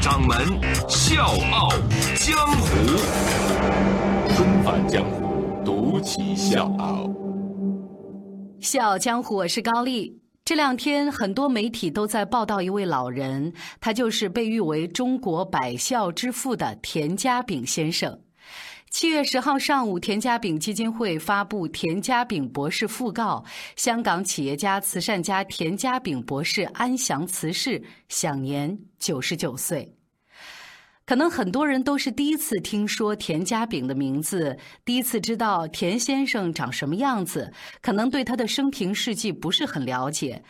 掌门笑傲江湖，重返江湖，独骑笑傲。笑傲江湖，我是高丽。这两天，很多媒体都在报道一位老人，他就是被誉为中国百孝之父的田家炳先生。七月十号上午，田家炳基金会发布田家炳博士讣告，香港企业家、慈善家田家炳博士安详辞世，享年九十九岁。可能很多人都是第一次听说田家炳的名字，第一次知道田先生长什么样子，可能对他的生平事迹不是很了解。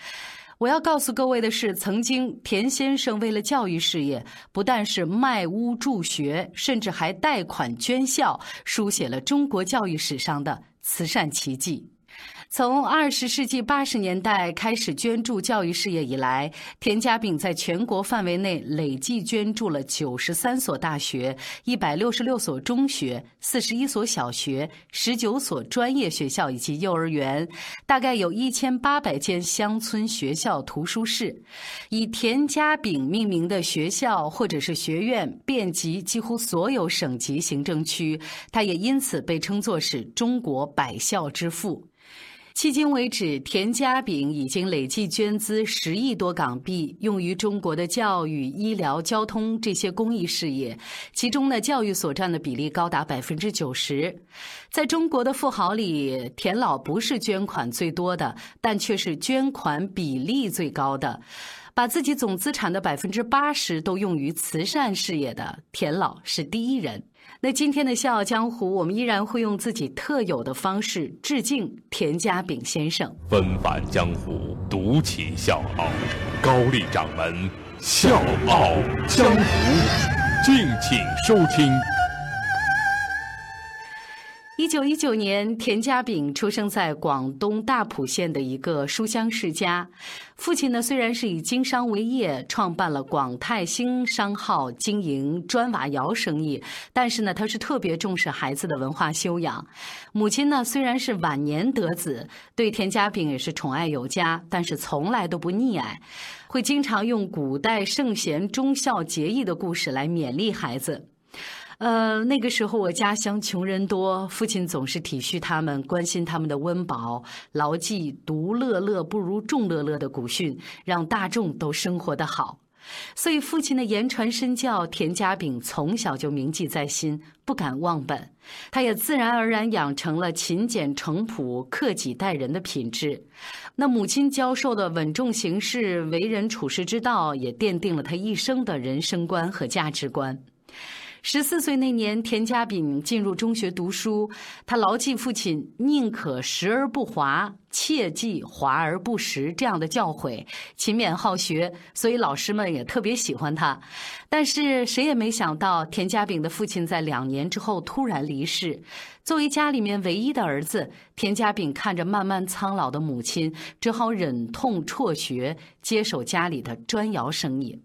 我要告诉各位的是，曾经田先生为了教育事业，不但是卖屋助学，甚至还贷款捐校，书写了中国教育史上的慈善奇迹。从二十世纪八十年代开始捐助教育事业以来，田家炳在全国范围内累计捐助了九十三所大学、一百六十六所中学、四十一所小学、十九所专业学校以及幼儿园，大概有一千八百间乡村学校图书室。以田家炳命名的学校或者是学院遍及几乎所有省级行政区，他也因此被称作是中国百校之父。迄今为止，田家炳已经累计捐资十亿多港币，用于中国的教育、医疗、交通这些公益事业。其中呢，教育所占的比例高达百分之九十。在中国的富豪里，田老不是捐款最多的，但却是捐款比例最高的。把自己总资产的百分之八十都用于慈善事业的田老是第一人。那今天的《笑傲江湖》，我们依然会用自己特有的方式致敬田家炳先生。纷返江湖，独起笑傲，高丽掌门笑傲江湖，敬请收听。一九一九年，田家炳出生在广东大埔县的一个书香世家。父亲呢，虽然是以经商为业，创办了广泰兴商号，经营砖瓦窑生意，但是呢，他是特别重视孩子的文化修养。母亲呢，虽然是晚年得子，对田家炳也是宠爱有加，但是从来都不溺爱，会经常用古代圣贤忠孝节义的故事来勉励孩子。呃，那个时候我家乡穷人多，父亲总是体恤他们，关心他们的温饱，牢记“独乐乐不如众乐乐”的古训，让大众都生活得好。所以父亲的言传身教，田家炳从小就铭记在心，不敢忘本。他也自然而然养成了勤俭诚朴、克己待人的品质。那母亲教授的稳重行事、为人处事之道，也奠定了他一生的人生观和价值观。十四岁那年，田家炳进入中学读书。他牢记父亲“宁可食而不华，切忌华而不实”这样的教诲，勤勉好学，所以老师们也特别喜欢他。但是谁也没想到，田家炳的父亲在两年之后突然离世。作为家里面唯一的儿子，田家炳看着慢慢苍老的母亲，只好忍痛辍学，接手家里的砖窑生意。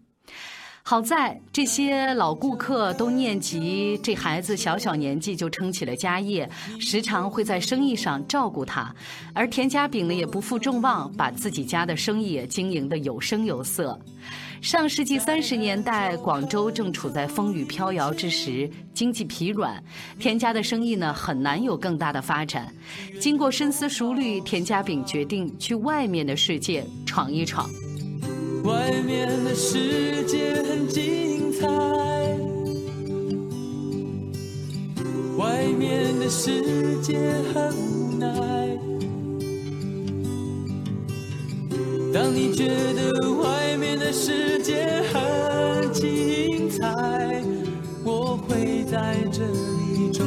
好在这些老顾客都念及这孩子小小年纪就撑起了家业，时常会在生意上照顾他，而田家炳呢也不负众望，把自己家的生意也经营得有声有色。上世纪三十年代，广州正处在风雨飘摇之时，经济疲软，田家的生意呢很难有更大的发展。经过深思熟虑，田家炳决定去外面的世界闯一闯。外面的世界很精彩，外面的世界很无奈。当你觉得外面的世界很精彩，我会在这里衷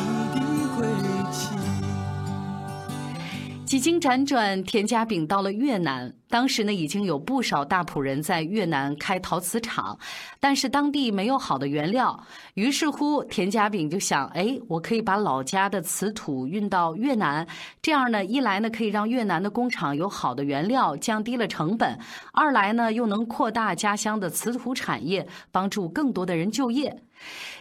经辗转，田家炳到了越南。当时呢，已经有不少大埔人在越南开陶瓷厂，但是当地没有好的原料。于是乎，田家炳就想：哎，我可以把老家的瓷土运到越南，这样呢，一来呢可以让越南的工厂有好的原料，降低了成本；二来呢，又能扩大家乡的瓷土产业，帮助更多的人就业。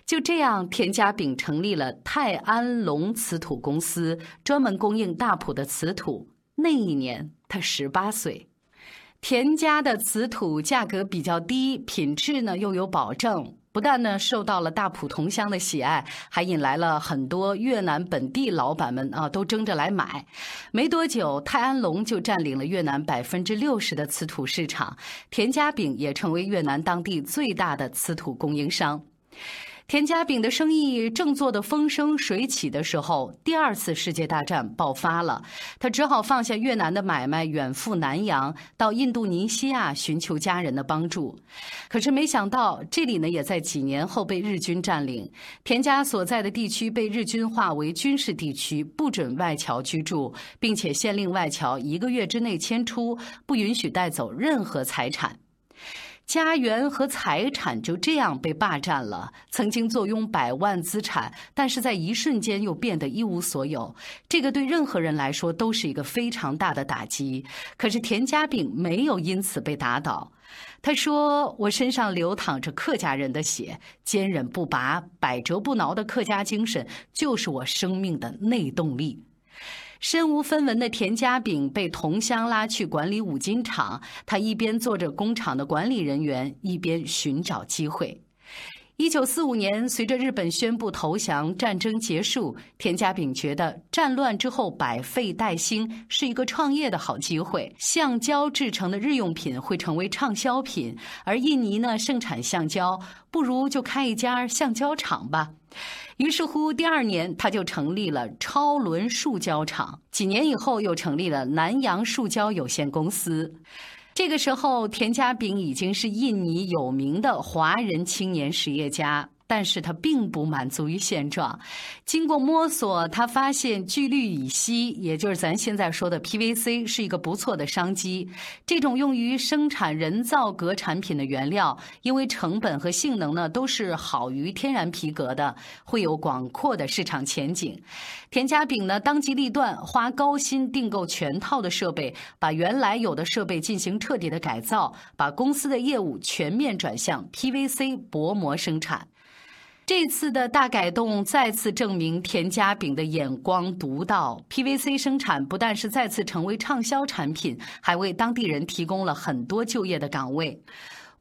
就这样，田家炳成立了泰安龙瓷土公司，专门供应大埔的瓷土。那一年，他十八岁。田家的瓷土价格比较低，品质呢又有保证，不但呢受到了大埔同乡的喜爱，还引来了很多越南本地老板们啊都争着来买。没多久，泰安龙就占领了越南百分之六十的瓷土市场，田家炳也成为越南当地最大的瓷土供应商。田家炳的生意正做得风生水起的时候，第二次世界大战爆发了，他只好放下越南的买卖，远赴南洋，到印度尼西亚寻求家人的帮助。可是没想到，这里呢也在几年后被日军占领，田家所在的地区被日军划为军事地区，不准外侨居住，并且限令外侨一个月之内迁出，不允许带走任何财产。家园和财产就这样被霸占了。曾经坐拥百万资产，但是在一瞬间又变得一无所有。这个对任何人来说都是一个非常大的打击。可是田家炳没有因此被打倒。他说：“我身上流淌着客家人的血，坚韧不拔、百折不挠的客家精神，就是我生命的内动力。”身无分文的田家炳被同乡拉去管理五金厂，他一边做着工厂的管理人员，一边寻找机会。一九四五年，随着日本宣布投降，战争结束，田家炳觉得战乱之后百废待兴是一个创业的好机会。橡胶制成的日用品会成为畅销品，而印尼呢盛产橡胶，不如就开一家橡胶厂吧。于是乎，第二年他就成立了超伦塑胶厂。几年以后，又成立了南洋塑胶有限公司。这个时候，田家炳已经是印尼有名的华人青年实业家。但是他并不满足于现状，经过摸索，他发现聚氯乙烯，也就是咱现在说的 PVC，是一个不错的商机。这种用于生产人造革产品的原料，因为成本和性能呢都是好于天然皮革的，会有广阔的市场前景。田家炳呢当机立断，花高薪订购全套的设备，把原来有的设备进行彻底的改造，把公司的业务全面转向 PVC 薄膜生产。这次的大改动再次证明田家炳的眼光独到。PVC 生产不但是再次成为畅销产品，还为当地人提供了很多就业的岗位。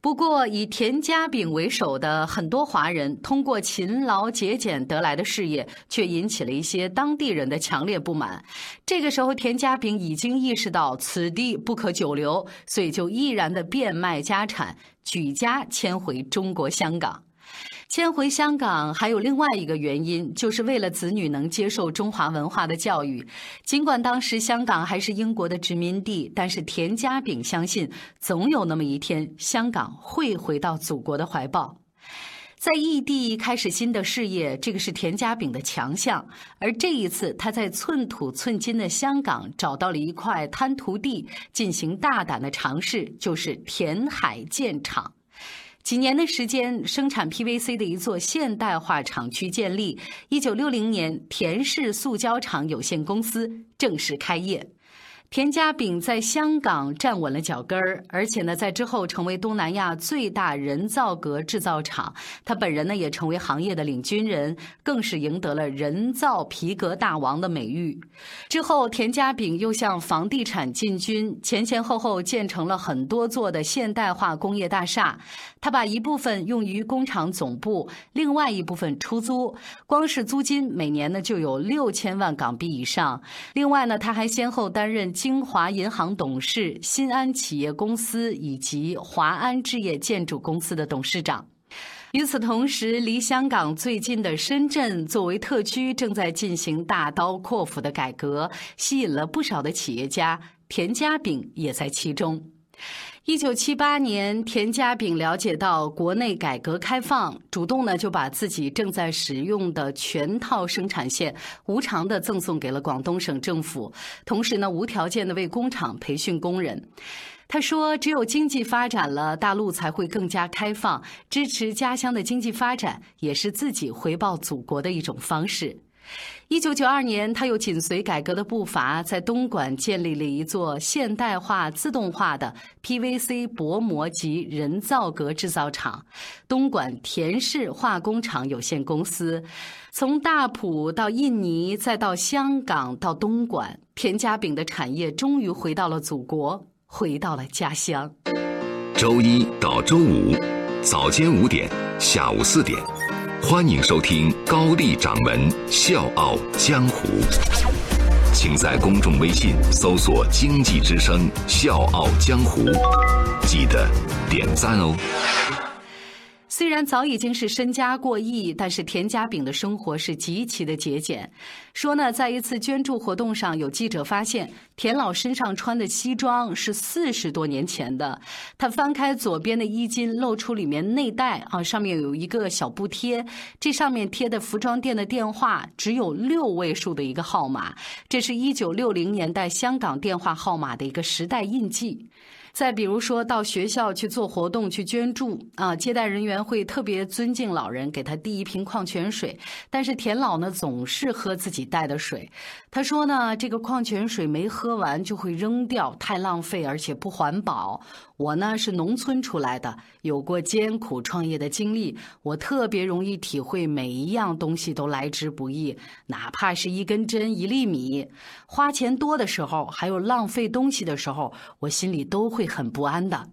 不过，以田家炳为首的很多华人通过勤劳节俭得来的事业，却引起了一些当地人的强烈不满。这个时候，田家炳已经意识到此地不可久留，所以就毅然的变卖家产，举家迁回中国香港。迁回香港还有另外一个原因，就是为了子女能接受中华文化的教育。尽管当时香港还是英国的殖民地，但是田家炳相信，总有那么一天，香港会回到祖国的怀抱。在异地开始新的事业，这个是田家炳的强项。而这一次，他在寸土寸金的香港找到了一块滩涂地，进行大胆的尝试，就是填海建厂。几年的时间，生产 PVC 的一座现代化厂区建立。一九六零年，田氏塑胶厂有限公司正式开业。田家炳在香港站稳了脚跟儿，而且呢，在之后成为东南亚最大人造革制造厂。他本人呢，也成为行业的领军人，更是赢得了“人造皮革大王”的美誉。之后，田家炳又向房地产进军，前前后后建成了很多座的现代化工业大厦。他把一部分用于工厂总部，另外一部分出租，光是租金每年呢就有六千万港币以上。另外呢，他还先后担任。京华银行董事、新安企业公司以及华安置业建筑公司的董事长。与此同时，离香港最近的深圳作为特区，正在进行大刀阔斧的改革，吸引了不少的企业家。田家炳也在其中。一九七八年，田家炳了解到国内改革开放，主动呢就把自己正在使用的全套生产线无偿的赠送给了广东省政府，同时呢无条件的为工厂培训工人。他说：“只有经济发展了，大陆才会更加开放。支持家乡的经济发展，也是自己回报祖国的一种方式。”一九九二年，他又紧随改革的步伐，在东莞建立了一座现代化、自动化的 PVC 薄膜及人造革制造厂——东莞田氏化工厂有限公司。从大埔到印尼，再到香港，到东莞，田家炳的产业终于回到了祖国。回到了家乡。周一到周五，早间五点，下午四点，欢迎收听高丽掌门笑傲江湖。请在公众微信搜索“经济之声笑傲江湖”，记得点赞哦。虽然早已经是身家过亿，但是田家炳的生活是极其的节俭。说呢，在一次捐助活动上，有记者发现田老身上穿的西装是四十多年前的。他翻开左边的衣襟，露出里面内袋啊，上面有一个小布贴，这上面贴的服装店的电话只有六位数的一个号码，这是一九六零年代香港电话号码的一个时代印记。再比如说到学校去做活动、去捐助啊，接待人员会特别尊敬老人，给他递一瓶矿泉水。但是田老呢，总是喝自己带的水。他说呢，这个矿泉水没喝完就会扔掉，太浪费，而且不环保。我呢是农村出来的，有过艰苦创业的经历，我特别容易体会每一样东西都来之不易，哪怕是一根针、一粒米，花钱多的时候，还有浪费东西的时候，我心里都会会很不安的。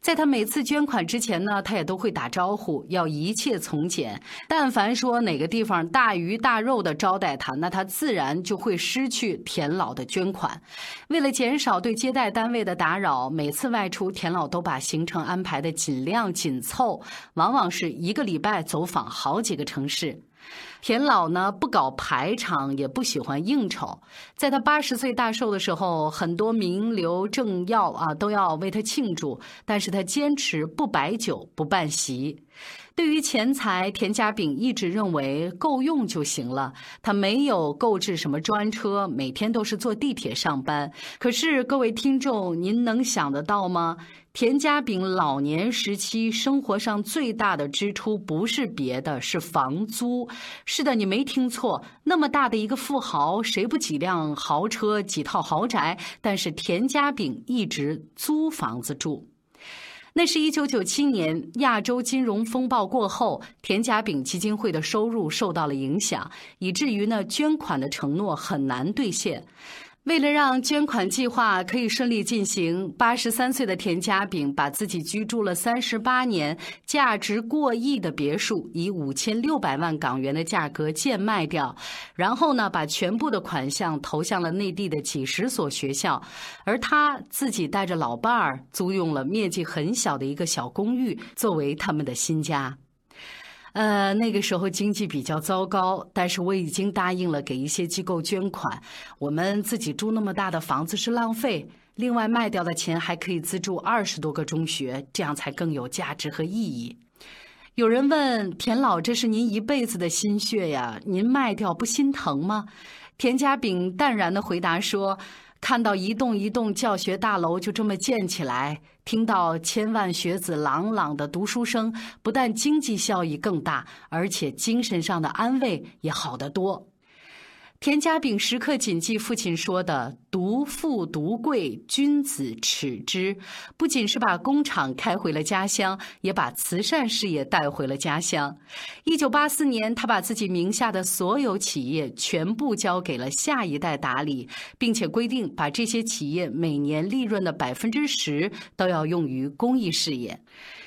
在他每次捐款之前呢，他也都会打招呼，要一切从简。但凡说哪个地方大鱼大肉的招待他，那他自然就会失去田老的捐款。为了减少对接待单位的打扰，每次外出，田老都把行程安排的尽量紧凑，往往是一个礼拜走访好几个城市。田老呢不搞排场，也不喜欢应酬。在他八十岁大寿的时候，很多名流政要啊都要为他庆祝，但是他坚持不摆酒、不办席。对于钱财，田家炳一直认为够用就行了。他没有购置什么专车，每天都是坐地铁上班。可是各位听众，您能想得到吗？田家炳老年时期生活上最大的支出不是别的，是房租。是的，你没听错，那么大的一个富豪，谁不几辆豪车、几套豪宅？但是田家炳一直租房子住。那是一九九七年亚洲金融风暴过后，田家炳基金会的收入受到了影响，以至于呢捐款的承诺很难兑现。为了让捐款计划可以顺利进行，八十三岁的田家炳把自己居住了三十八年、价值过亿的别墅以五千六百万港元的价格贱卖掉，然后呢，把全部的款项投向了内地的几十所学校，而他自己带着老伴儿租用了面积很小的一个小公寓作为他们的新家。呃，那个时候经济比较糟糕，但是我已经答应了给一些机构捐款。我们自己住那么大的房子是浪费，另外卖掉的钱还可以资助二十多个中学，这样才更有价值和意义。有人问田老：“这是您一辈子的心血呀，您卖掉不心疼吗？”田家炳淡然的回答说。看到一栋一栋教学大楼就这么建起来，听到千万学子朗朗的读书声，不但经济效益更大，而且精神上的安慰也好得多。田家炳时刻谨记父亲说的“独富独贵，君子耻之”，不仅是把工厂开回了家乡，也把慈善事业带回了家乡。一九八四年，他把自己名下的所有企业全部交给了下一代打理，并且规定把这些企业每年利润的百分之十都要用于公益事业。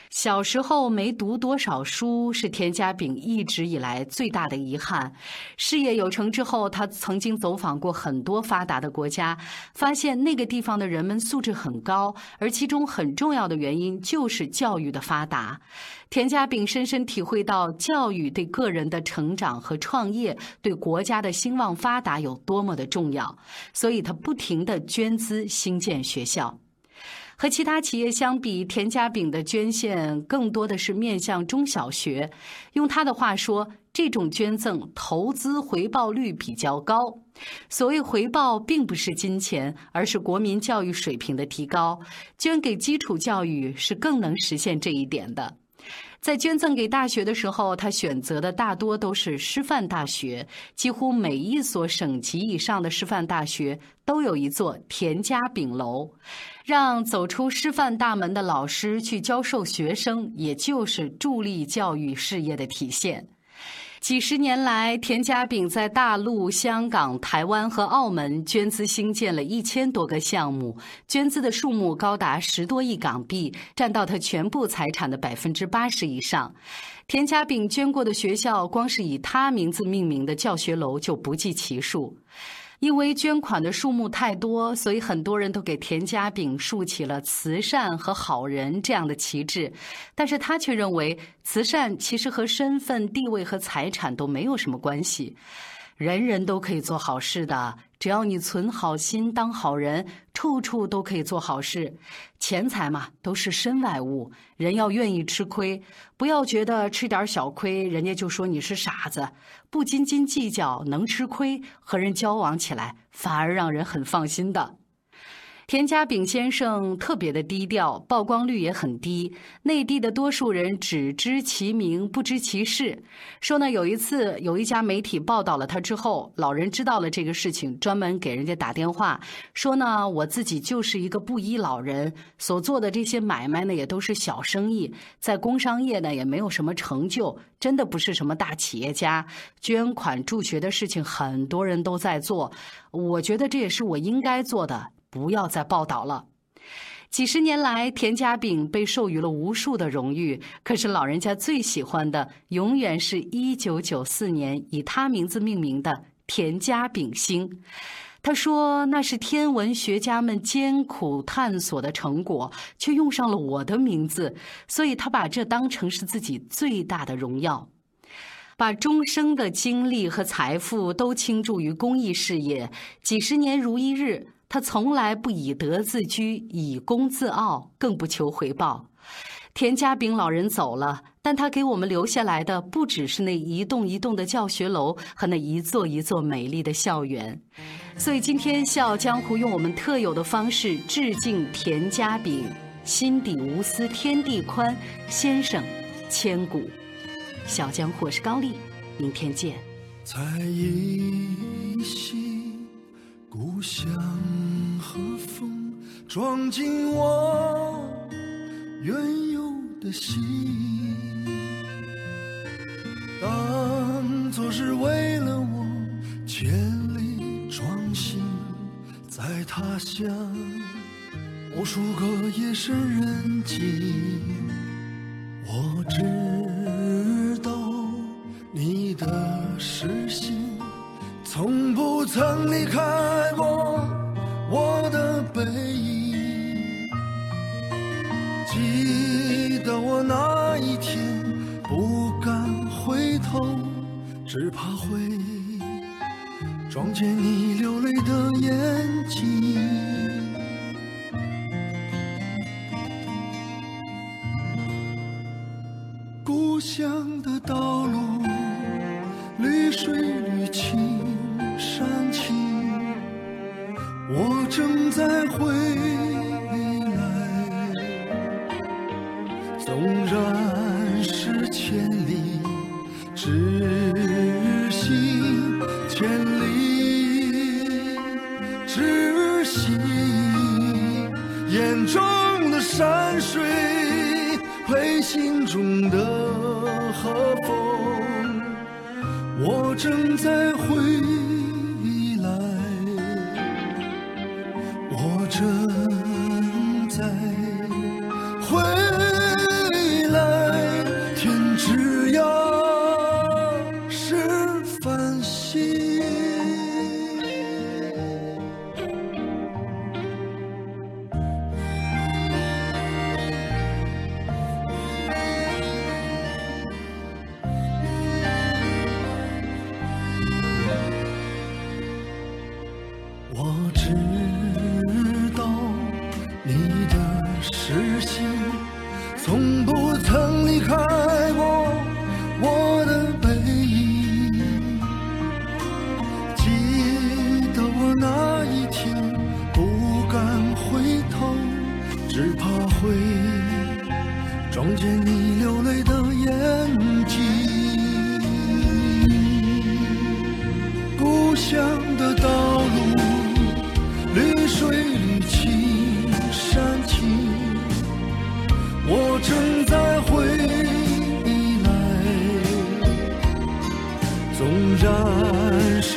小时候没读多少书是田家炳一直以来最大的遗憾。事业有成之后，他曾经走访过很多发达的国家，发现那个地方的人们素质很高，而其中很重要的原因就是教育的发达。田家炳深深体会到教育对个人的成长和创业、对国家的兴旺发达有多么的重要，所以他不停地捐资兴建学校。和其他企业相比，田家炳的捐献更多的是面向中小学。用他的话说，这种捐赠投资回报率比较高。所谓回报，并不是金钱，而是国民教育水平的提高。捐给基础教育是更能实现这一点的。在捐赠给大学的时候，他选择的大多都是师范大学，几乎每一所省级以上的师范大学都有一座田家炳楼，让走出师范大门的老师去教授学生，也就是助力教育事业的体现。几十年来，田家炳在大陆、香港、台湾和澳门捐资兴建了一千多个项目，捐资的数目高达十多亿港币，占到他全部财产的百分之八十以上。田家炳捐过的学校，光是以他名字命名的教学楼就不计其数。因为捐款的数目太多，所以很多人都给田家炳竖起了慈善和好人这样的旗帜，但是他却认为慈善其实和身份、地位和财产都没有什么关系。人人都可以做好事的，只要你存好心当好人，处处都可以做好事。钱财嘛，都是身外物，人要愿意吃亏，不要觉得吃点小亏，人家就说你是傻子。不斤斤计较，能吃亏，和人交往起来反而让人很放心的。田家炳先生特别的低调，曝光率也很低。内地的多数人只知其名，不知其事。说呢，有一次有一家媒体报道了他之后，老人知道了这个事情，专门给人家打电话说呢，我自己就是一个布衣老人，所做的这些买卖呢也都是小生意，在工商业呢也没有什么成就，真的不是什么大企业家。捐款助学的事情很多人都在做，我觉得这也是我应该做的。不要再报道了。几十年来，田家炳被授予了无数的荣誉，可是老人家最喜欢的，永远是一九九四年以他名字命名的田家炳星。他说：“那是天文学家们艰苦探索的成果，却用上了我的名字，所以他把这当成是自己最大的荣耀，把终生的精力和财富都倾注于公益事业，几十年如一日。”他从来不以德自居，以功自傲，更不求回报。田家炳老人走了，但他给我们留下来的不只是那一栋一栋的教学楼和那一座一座美丽的校园。所以今天《笑傲江湖》用我们特有的方式致敬田家炳，心底无私天地宽，先生千古。小江湖是高丽，明天见。在一夕。故乡和风装进我原有的心，当作是为了我千里装行，在他乡无数个夜深人静，我知道你的视线。从不曾离开过我的背影，记得我那一天不敢回头，只怕会撞见你流泪的眼睛。眼中的山水配心中的和风，我正在回。我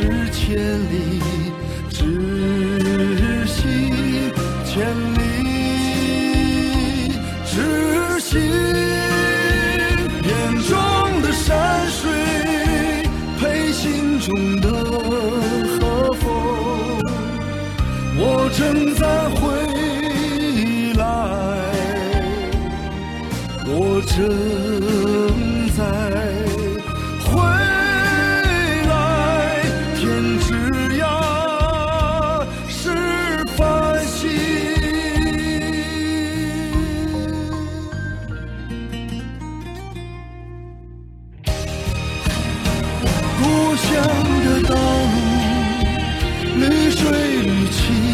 是千里。起。